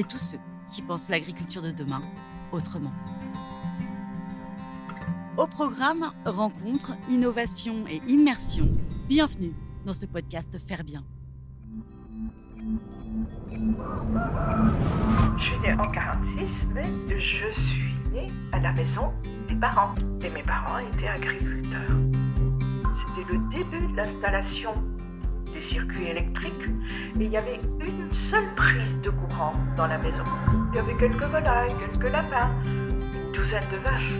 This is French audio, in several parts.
et tous ceux qui pensent l'agriculture de demain autrement. Au programme Rencontres, Innovation et Immersion, bienvenue dans ce podcast Faire Bien. Je suis née en 46, mais je suis née à la maison des parents. Et mes parents étaient agriculteurs. C'était le début de l'installation des circuits électriques et il y avait une seule prise de courant dans la maison. Il y avait quelques volailles, quelques lapins, une douzaine de vaches,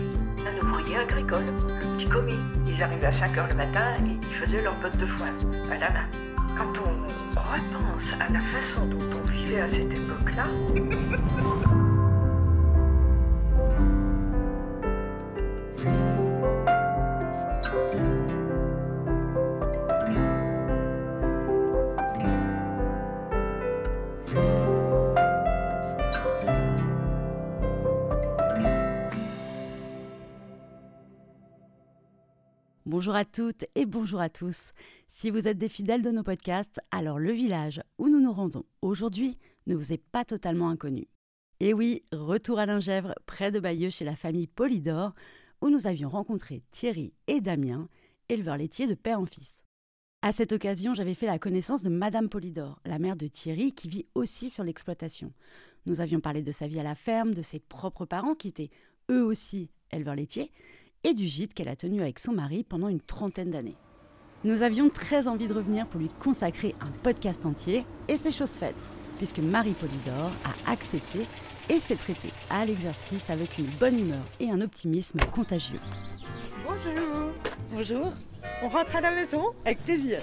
un ouvrier agricole, le petit commis. Ils arrivaient à 5 heures le matin et ils faisaient leur bottes de foin à la main. Quand on repense à la façon dont on vivait à cette époque-là, Bonjour à toutes et bonjour à tous. Si vous êtes des fidèles de nos podcasts, alors le village où nous nous rendons aujourd'hui ne vous est pas totalement inconnu. Et oui, retour à Lingèvre, près de Bayeux chez la famille Polydore, où nous avions rencontré Thierry et Damien, éleveurs laitiers de père en fils. À cette occasion, j'avais fait la connaissance de Madame Polydore, la mère de Thierry, qui vit aussi sur l'exploitation. Nous avions parlé de sa vie à la ferme, de ses propres parents, qui étaient eux aussi éleveurs laitiers, et du gîte qu'elle a tenu avec son mari pendant une trentaine d'années. Nous avions très envie de revenir pour lui consacrer un podcast entier, et c'est chose faite, puisque Marie Polydore a accepté et s'est prêtée à l'exercice avec une bonne humeur et un optimisme contagieux. bonjour, Bonjour, on rentre à la maison avec plaisir.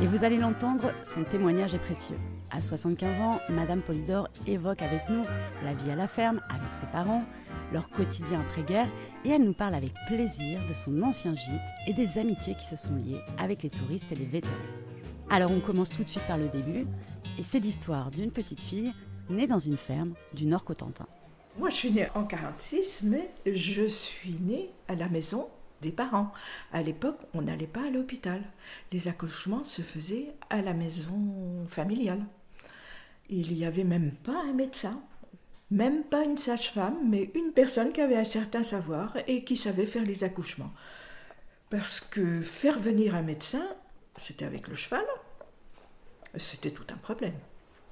Et vous allez l'entendre, son témoignage est précieux. À 75 ans, Madame Polydore évoque avec nous la vie à la ferme, avec ses parents, leur quotidien après-guerre, et elle nous parle avec plaisir de son ancien gîte et des amitiés qui se sont liées avec les touristes et les vétérans. Alors on commence tout de suite par le début, et c'est l'histoire d'une petite fille née dans une ferme du Nord Cotentin. Moi, je suis née en 46, mais je suis née à la maison des parents. À l'époque, on n'allait pas à l'hôpital. Les accouchements se faisaient à la maison familiale. Il n'y avait même pas un médecin, même pas une sage-femme, mais une personne qui avait un certain savoir et qui savait faire les accouchements. Parce que faire venir un médecin, c'était avec le cheval, c'était tout un problème.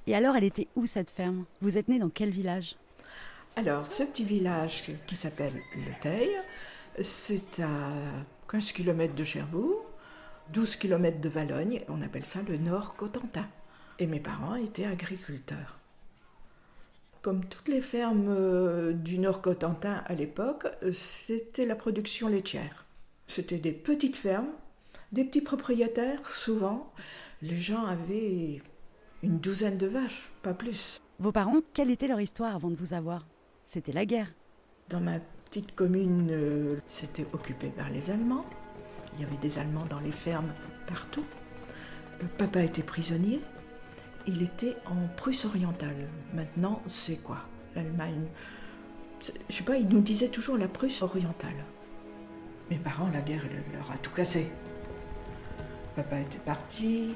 Et alors, elle était où cette ferme? Vous êtes née dans quel village? Alors, ce petit village qui s'appelle Le Teil, c'est à 15 km de Cherbourg, 12 km de Valogne, on appelle ça le Nord Cotentin. Et mes parents étaient agriculteurs. Comme toutes les fermes euh, du Nord Cotentin à l'époque, c'était la production laitière. C'était des petites fermes, des petits propriétaires, souvent. Les gens avaient une douzaine de vaches, pas plus. Vos parents, quelle était leur histoire avant de vous avoir? C'était la guerre. Dans ma petite commune, euh, c'était occupé par les Allemands. Il y avait des Allemands dans les fermes partout. Papa était prisonnier. Il était en Prusse orientale. Maintenant, c'est quoi? L'Allemagne. Je sais pas, il nous disait toujours la Prusse orientale. Mes parents, la guerre, leur a tout cassé. Papa était parti.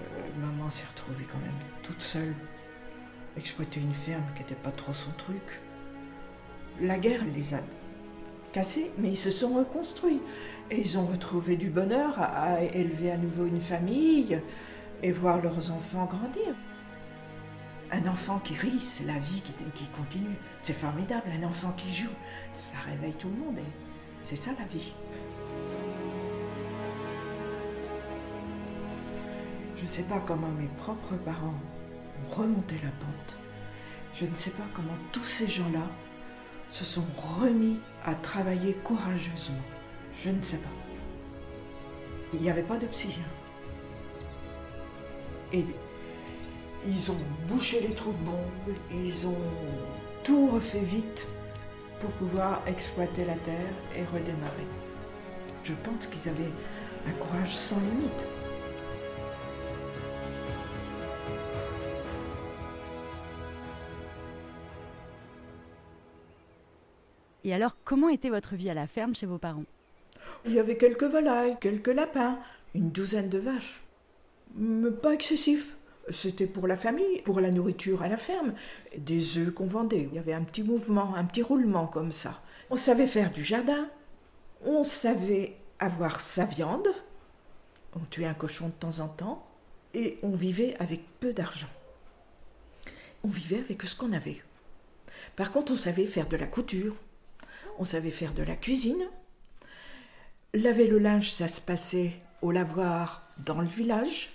euh, maman s'est retrouvée quand même toute seule. Exploiter une ferme qui n'était pas trop son truc. La guerre les a cassés, mais ils se sont reconstruits. Et ils ont retrouvé du bonheur à, élever à nouveau une famille et voir leurs enfants grandir. Un enfant qui rit, la vie qui, qui continue. C'est formidable. Un enfant qui joue, ça réveille tout le monde. C'est ça la vie. Je ne sais pas comment mes propres parents ont remonté la pente. Je ne sais pas comment tous ces gens-là se sont remis à travailler courageusement Je ne sais pas. Il n'y avait pas de psy. hein. Et ils ont bouché les trous de bombes, ils ont tout refait vite pour pouvoir exploiter la terre et redémarrer. Je pense qu'ils avaient un courage sans limite. Et alors, comment était votre vie à la ferme chez vos parents? Il y avait quelques volailles, quelques lapins, une douzaine de vaches. Mais pas excessif. C'était pour la famille, pour la nourriture à la ferme, des œufs qu'on vendait. Il y avait un petit mouvement, un petit roulement comme ça. On savait faire du jardin, on savait avoir sa viande, on tuait un cochon de temps en temps, et on vivait avec peu d'argent. On vivait avec ce qu'on avait. Par contre, on savait faire de la couture, on savait faire de la cuisine. Laver le linge, ça se passait au lavoir dans le village.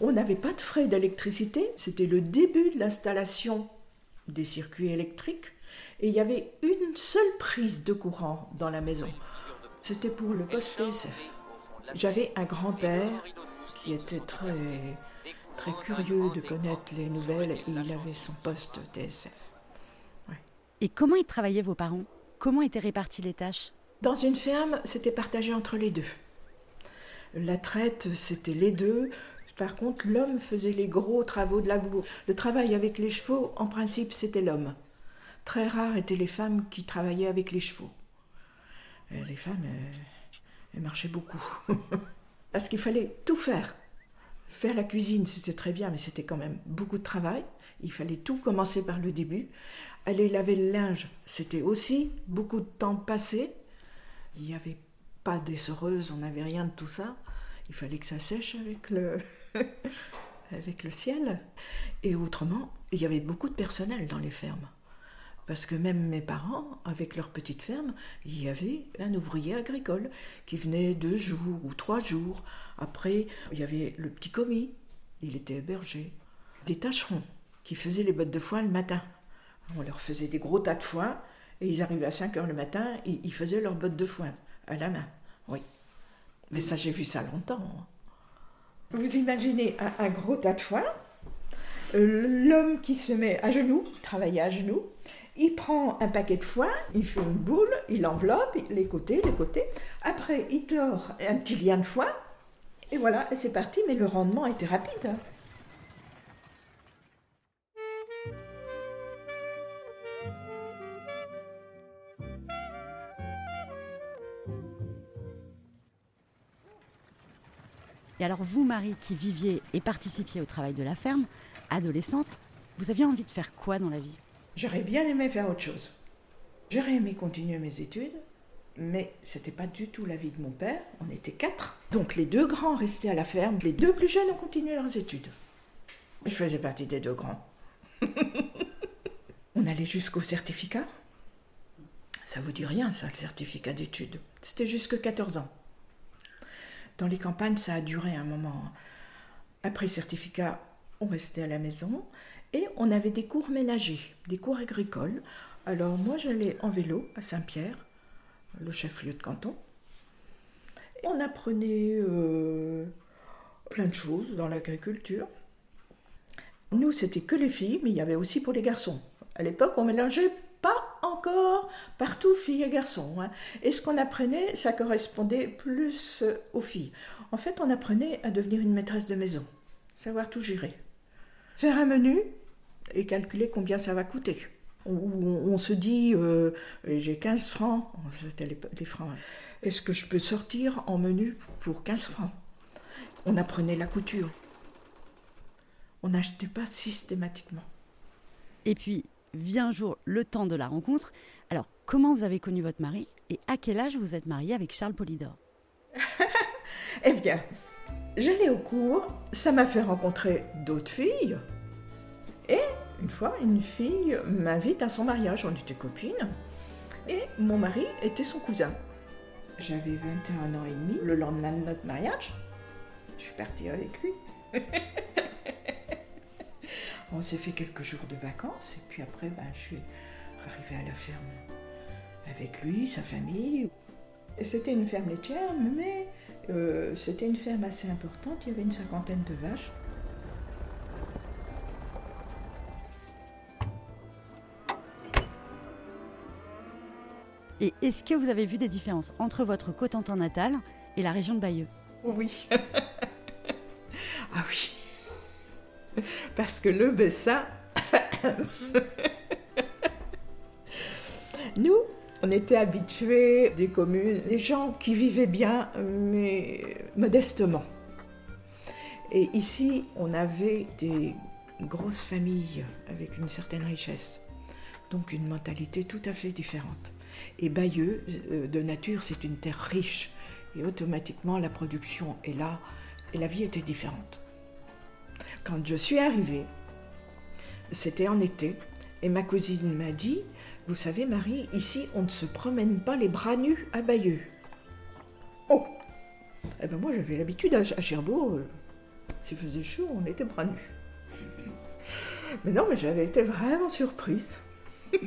On n'avait pas de frais d'électricité, c'était le début de l'installation des circuits électriques et il y avait une seule prise de courant dans la maison. C'était pour le poste TSF. J'avais un grand-père qui était très, curieux de connaître les nouvelles et il avait son poste TSF. Et comment ils travaillaient vos parents? Comment étaient réparties les tâches? Dans une ferme, c'était partagé entre les deux. La traite, c'était les deux. Par contre, l'homme faisait les gros travaux de labour. Le travail avec les chevaux, en principe, c'était l'homme. Très rares étaient les femmes qui travaillaient avec les chevaux. Euh, Les femmes, euh, elles marchaient beaucoup. Parce qu'il fallait tout faire. Faire la cuisine, c'était très bien, mais c'était quand même beaucoup de travail. Il fallait tout commencer par le début. Aller laver le linge, c'était aussi beaucoup de temps passé. Il n'y avait pas d'essoreuse, on n'avait rien de tout ça. Il fallait que ça sèche avec le, avec le ciel. Et autrement, il y avait beaucoup de personnel dans les fermes. Parce que même mes parents, avec leur petite ferme, il y avait un ouvrier agricole qui venait deux jours ou trois jours. Après, il y avait le petit commis, il était berger. Des tâcherons qui faisaient les bottes de foin le matin. On leur faisait des gros tas de foin et ils arrivaient à 5 heures le matin, ils faisaient leurs bottes de foin à la main. Oui. Mais ça, j'ai vu ça longtemps. hein. Vous imaginez un, gros tas de foin, euh, l'homme qui se met à genoux, travailler à genoux, il prend un paquet de foin, il fait une boule, il enveloppe les côtés, les côtés. Après, il tord un petit lien de foin, et voilà, c'est parti. Mais le rendement était rapide. Et alors vous, Marie, qui viviez et participiez au travail de la ferme, adolescente, vous aviez envie de faire quoi dans la vie? J'aurais bien aimé faire autre chose. J'aurais aimé continuer mes études, mais c'était pas du tout la vie de mon père. On était quatre. Donc les deux grands restaient à la ferme, les deux plus jeunes ont continué leurs études. Je faisais partie des deux grands. On allait jusqu'au certificat? Ça vous dit rien, ça, le certificat d'études. C'était jusque 14 ans. Dans les campagnes, ça a duré un moment. Après certificat, on restait à la maison et on avait des cours ménagers, des cours agricoles. Alors moi, j'allais en vélo à Saint-Pierre, le chef-lieu de canton. Et on apprenait euh, plein de choses dans l'agriculture. Nous, c'était que les filles, mais il y avait aussi pour les garçons. À l'époque, on mélangeait partout filles et garçons. hein. Et ce qu'on apprenait, ça correspondait plus euh, aux filles. En fait, on apprenait à devenir une maîtresse de maison, savoir tout gérer. Faire un menu et calculer combien ça va coûter. On, se dit, euh, j'ai 15 francs, c'était les francs. hein. Est-ce que je peux sortir en menu pour 15 francs? On apprenait la couture. On n'achetait pas systématiquement. Et puis, vient un jour le temps de la rencontre. Alors, comment vous avez connu votre mari et à quel âge vous êtes mariée avec Charles Polydor? Eh bien, j'allais au cours, ça m'a fait rencontrer d'autres filles. Et une fois, une fille m'invite à son mariage, on était copines. Et mon mari était son cousin. J'avais 21 ans et demi le lendemain de notre mariage. Je suis partie avec lui. on s'est fait quelques jours de vacances et puis après, ben, je suis arrivée à la ferme avec lui, sa famille. C'était une ferme laitière, mais euh, c'était une ferme assez importante. Il y avait une cinquantaine de vaches. Et est-ce que vous avez vu des différences entre votre Cotentin natal et la région de Bayeux? Oui. ah oui. Parce que le Bessin, on était habitués des communes, des gens qui vivaient bien, mais modestement. Et ici, on avait des grosses familles avec une certaine richesse. Donc une mentalité tout à fait différente. Et Bayeux, euh, de nature, c'est une terre riche. Et automatiquement, la production est là. Et la vie était différente. Quand je suis arrivée, c'était en été, et ma cousine m'a dit, vous savez Marie, ici on ne se promène pas les bras nus à Bayeux. Oh Eh ben moi j'avais l'habitude à, Cherbourg, euh, s'il faisait chaud, on était bras nus. Mais non, mais j'avais été vraiment surprise.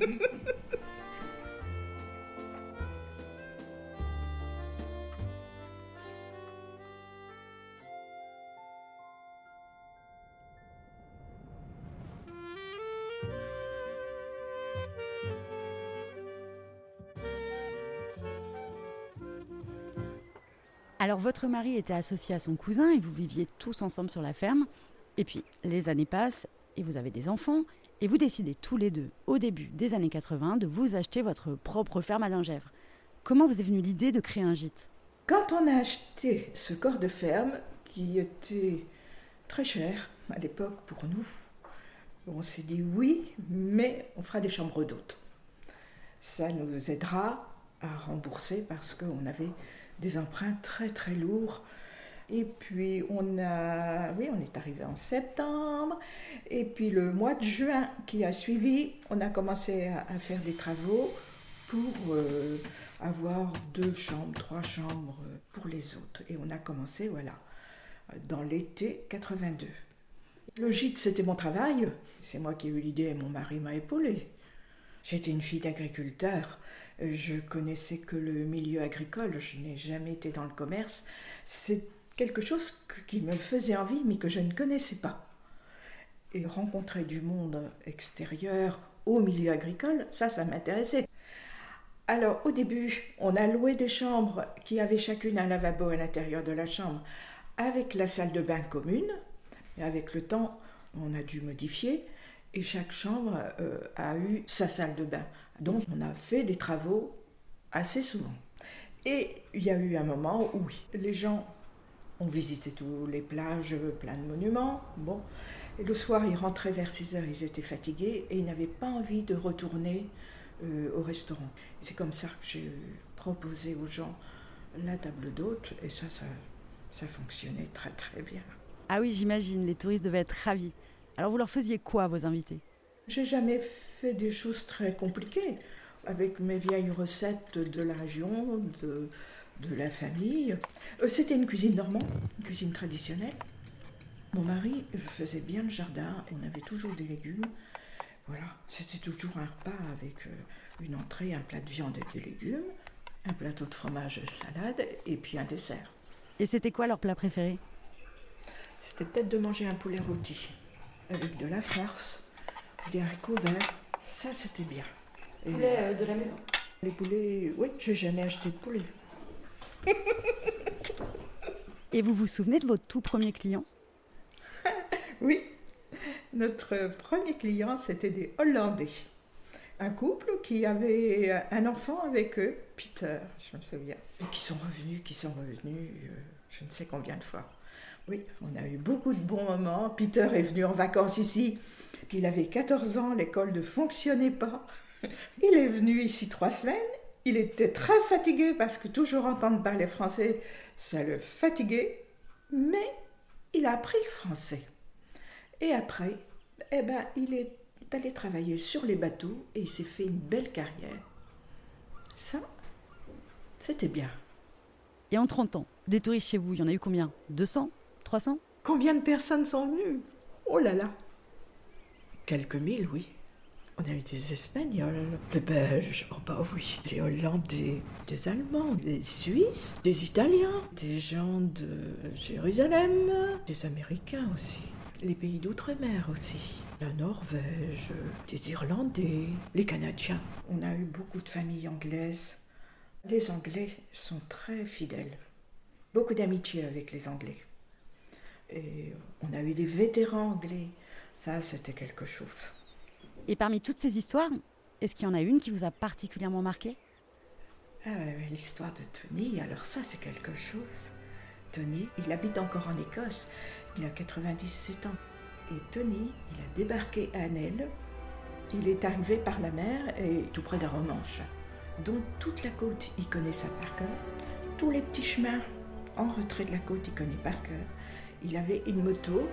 Alors votre mari était associé à son cousin et vous viviez tous ensemble sur la ferme. Et puis les années passent et vous avez des enfants et vous décidez tous les deux, au début des années 80, de vous acheter votre propre ferme à Lingèvre. Comment vous est venue l'idée de créer un gîte? Quand on a acheté ce corps de ferme, qui était très cher à l'époque pour nous, on s'est dit oui, mais on fera des chambres d'hôtes. Ça nous aidera à rembourser parce qu'on avait des emprunts très très lourds. Et puis on a, oui, on est arrivé en septembre. Et puis le mois de juin qui a suivi, on a commencé à, faire des travaux pour euh, avoir deux chambres, trois chambres pour les autres. Et on a commencé, voilà, dans l'été 82. Le gîte, c'était mon travail. C'est moi qui ai eu l'idée et mon mari m'a épaulé. J'étais une fille d'agriculteur. Je connaissais que le milieu agricole, je n'ai jamais été dans le commerce. C'est quelque chose qui me faisait envie, mais que je ne connaissais pas. Et rencontrer du monde extérieur au milieu agricole, ça, ça m'intéressait. Alors, au début, on a loué des chambres qui avaient chacune un lavabo à l'intérieur de la chambre, avec la salle de bain commune. Et avec le temps, on a dû modifier et chaque chambre euh, a eu sa salle de bain. Donc on a fait des travaux assez souvent. Et il y a eu un moment où les gens ont visité toutes les plages, plein de monuments. Bon, et le soir, ils rentraient vers 6 heures, ils étaient fatigués et ils n'avaient pas envie de retourner euh, au restaurant. C'est comme ça que j'ai proposé aux gens la table d'hôte et ça, ça, ça fonctionnait très très bien. Ah oui, j'imagine, les touristes devaient être ravis. Alors vous leur faisiez quoi vos invités? J'ai jamais fait des choses très compliquées. Avec mes vieilles recettes de la région, de, de la famille. Euh, c'était une cuisine normande, une cuisine traditionnelle. Mon mari faisait bien le jardin, on avait toujours des légumes. Voilà, c'était toujours un repas avec euh, une entrée, un plat de viande et des légumes, un plateau de fromage salade, et puis un dessert. Et c'était quoi leur plat préféré? C'était peut-être de manger un poulet rôti avec de la farce, des haricots verts. Ça, c'était bien. poulet euh, de la maison Les poulets, oui, j'ai jamais acheté de poulet. Et vous vous souvenez de votre tout premier client? Oui, notre premier client, c'était des Hollandais. Un couple qui avait un enfant avec eux, Peter, je me souviens. Et qui sont revenus, qui sont revenus, euh, je ne sais combien de fois. Oui, on a eu beaucoup de bons moments. Peter est venu en vacances ici. Il avait 14 ans, l'école ne fonctionnait pas. Il est venu ici trois semaines. Il était très fatigué parce que toujours entendre parler français, ça le fatiguait. Mais il a appris le français. Et après, eh ben, il est allé travailler sur les bateaux et il s'est fait une belle carrière. Ça, c'était bien. Et en 30 ans, des touristes chez vous, il y en a eu combien? 200 300 Combien de personnes sont venues? Oh là là Quelques mille, oui. On a eu des Espagnols, des Belges, oh bah oui, des Hollandais, des Allemands, des Suisses, des Italiens, des gens de Jérusalem, des Américains aussi, les pays d'outre-mer aussi, la Norvège, des Irlandais, les Canadiens. On a eu beaucoup de familles anglaises. Les Anglais sont très fidèles. Beaucoup d'amitié avec les Anglais. Et on a eu des vétérans anglais. Ça, c'était quelque chose. Et parmi toutes ces histoires, est-ce qu'il y en a une qui vous a particulièrement marqué? Ah L'histoire de Tony, alors ça c'est quelque chose. Tony, il habite encore en Écosse, il a 97 ans. Et Tony, il a débarqué à Nel. Il est arrivé par la mer et tout près d'Aromanche. Donc toute la côte, il connaît ça par cœur. Tous les petits chemins en retrait de la côte, il connaît par cœur. Il avait une moto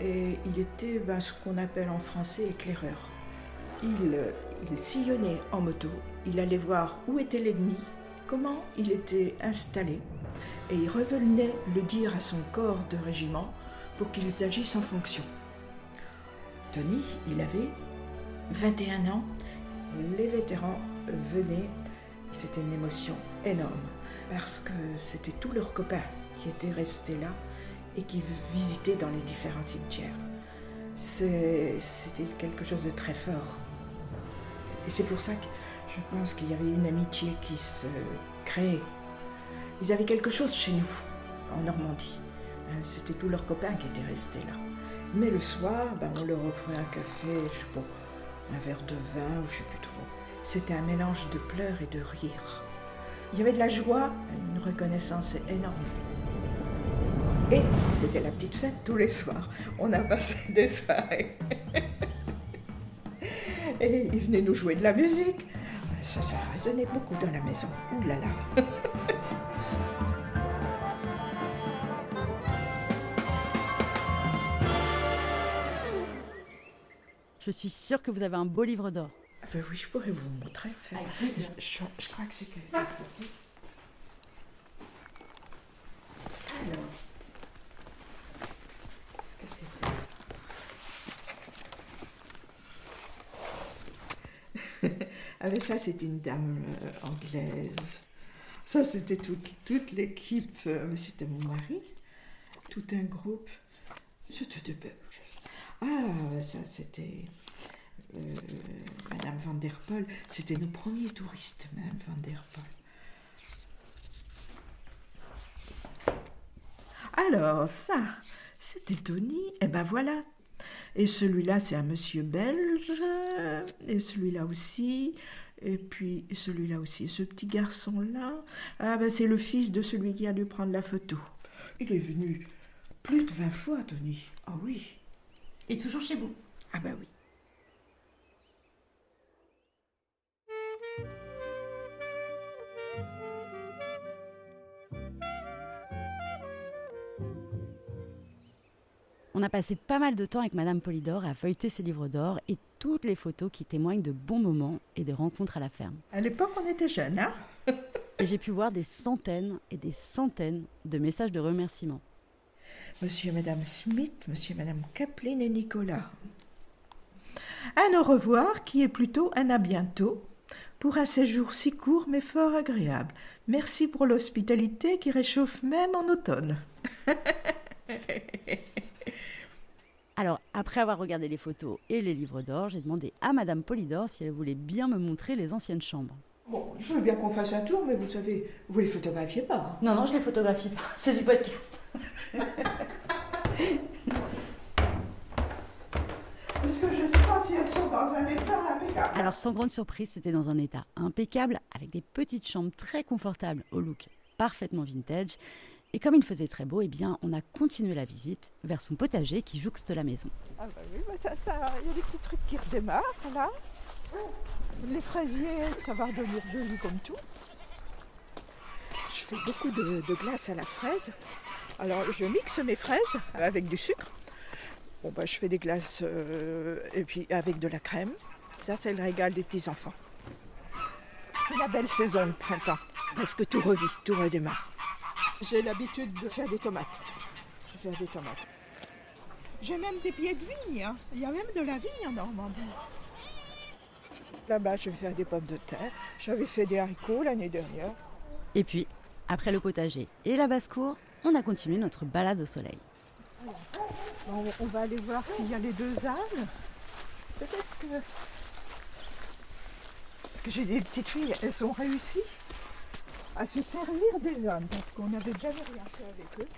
et il était ben, ce qu'on appelle en français éclaireur. Euh, il, sillonnait en moto, il allait voir où était l'ennemi, comment il était installé, et il revenait le dire à son corps de régiment pour qu'ils agissent en fonction. Tony, il avait 21 ans, les vétérans venaient, c'était une émotion énorme, parce que c'était tous leurs copains qui étaient restés là et qui visitaient dans les différents cimetières. C'était quelque chose de très fort. Et c'est pour ça que je pense qu'il y avait une amitié qui se créait. Ils avaient quelque chose chez nous, en Normandie. Hein, c'était tous leurs copains qui étaient restés là. Mais le soir, ben, on leur offrait un café, un verre de vin, ou je sais plus trop. C'était un mélange de pleurs et de rires. Il y avait de la joie, une reconnaissance énorme. Et c'était la petite fête tous les soirs. On a passé des soirées. Et il venait nous jouer de la musique. Ça, ça résonnait beaucoup dans la maison. Ouh là là. Je suis sûre que vous avez un beau livre d'or. Ah ben oui, je pourrais vous montrer. Je, je, crois que j'ai quelque chose. Alors. Ah ça, c'est une dame euh, anglaise. Ça, c'était toute, l'équipe, euh, mais c'était mon mari. Tout un groupe. C'était de Belges. Ah, ça, c'était euh, Madame Van der Poel. C'était nos premiers touristes, Madame Van der Poel. Alors, ça, c'était Tony. Eh ben voilà, et celui-là, c'est un monsieur belge. Et celui-là aussi. Et puis celui-là aussi. ce petit garçon-là, ah ben c'est le fils de celui qui a dû prendre la photo. Il est venu plus de 20 fois, Tony. Ah oui. Et toujours chez vous Ah ben oui. On a passé pas mal de temps avec Madame Polydore à feuilleter ses livres d'or et toutes les photos qui témoignent de bons moments et de rencontres à la ferme. À l'époque, on était jeunes, hein Et j'ai pu voir des centaines et des centaines de messages de remerciements. Monsieur et Madame Smith, Monsieur et Madame Kaplan et Nicolas. Un au revoir qui est plutôt un à bientôt pour un séjour si court mais fort agréable. Merci pour l'hospitalité qui réchauffe même en automne. Alors, après avoir regardé les photos et les livres d'or, j'ai demandé à Madame Polydore si elle voulait bien me montrer les anciennes chambres. Bon, je veux bien qu'on fasse un tour, mais vous savez, vous les photographiez pas. Hein. Non, non, je les photographie pas. C'est du podcast. Parce que je ne sais pas si elles sont dans un état impeccable. Alors, sans grande surprise, c'était dans un état impeccable, avec des petites chambres très confortables au look parfaitement vintage et comme il faisait très beau, eh bien, on a continué la visite vers son potager qui jouxte la maison. Ah bah oui, bah ça, il y a des petits trucs qui redémarrent là. Les fraisiers, ça va redevenir joli comme tout. Je fais beaucoup de, glace à la fraise. Alors je mixe mes fraises avec du sucre. Bon bah je fais des glaces euh, et puis avec de la crème. Ça c'est le régal des petits enfants. La belle saison de printemps parce que tout revit, tout redémarre. J'ai l'habitude de faire des tomates. Je fais des tomates. J'ai même des pieds de vigne. Hein. Il y a même de la vigne en Normandie. Là-bas, je vais faire des pommes de terre. J'avais fait des haricots l'année dernière. Et puis, après le potager et la basse-cour, on a continué notre balade au soleil. Bon, on va aller voir s'il y a les deux ânes. Peut-être que. Parce que j'ai des petites filles, elles ont réussi à se servir des ânes parce qu'on n'avait jamais rien fait avec eux.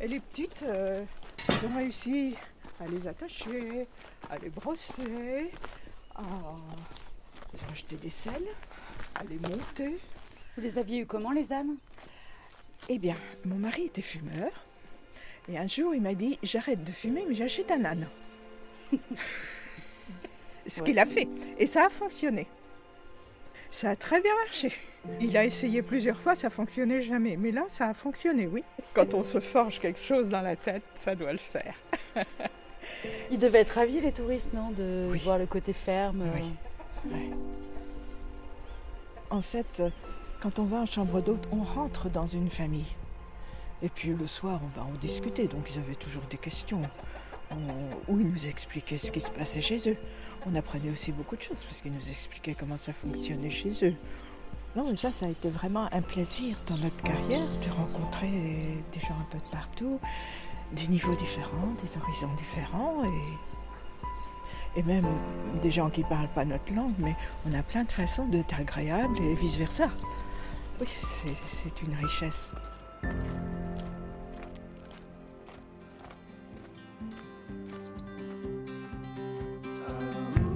Et les petites, euh, elles ont réussi à les attacher, à les brosser, à. Elles ont acheté des selles, à les monter. Vous les aviez eu comment les ânes? Eh bien, mon mari était fumeur. Et un jour, il m'a dit J'arrête de fumer, mais j'achète un âne. Ce qu'il a fait. Et ça a fonctionné. Ça a très bien marché. Il a essayé plusieurs fois, ça fonctionnait jamais. Mais là, ça a fonctionné, oui. Quand on se forge quelque chose dans la tête, ça doit le faire. Ils devaient être ravis, les touristes, non De Oui. voir le côté ferme. Oui. Ouais. En fait, euh, quand on va en chambre d'hôte, on rentre dans une famille. Et puis le soir, on, bah, on discutait, donc ils avaient toujours des questions. Où ils nous expliquaient ce qui se passait chez eux. On apprenait aussi beaucoup de choses, parce qu'ils nous expliquaient comment ça fonctionnait chez eux. Non, mais ça, a été vraiment un plaisir dans notre carrière de rencontrer des gens un peu de partout, des niveaux différents, des horizons différents et et même des gens qui ne parlent pas notre langue, mais on a plein de façons d'être agréable et vice-versa. Oui, c'est une richesse.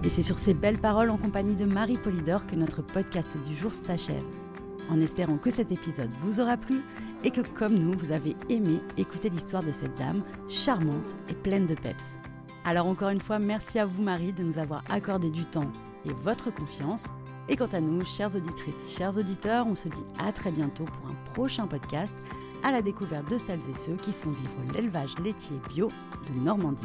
Et c'est sur ces belles paroles en compagnie de Marie Polydor que notre podcast du jour s'achève. En espérant que cet épisode vous aura plu et que, comme nous, vous avez aimé écouter l'histoire de cette dame charmante et pleine de peps. Alors encore une fois, merci à vous Marie de nous avoir accordé du temps et votre confiance. Et quant à nous, chères auditrices, chers auditeurs, on se dit à très bientôt pour un prochain podcast à la découverte de celles et ceux qui font vivre l'élevage laitier bio de Normandie.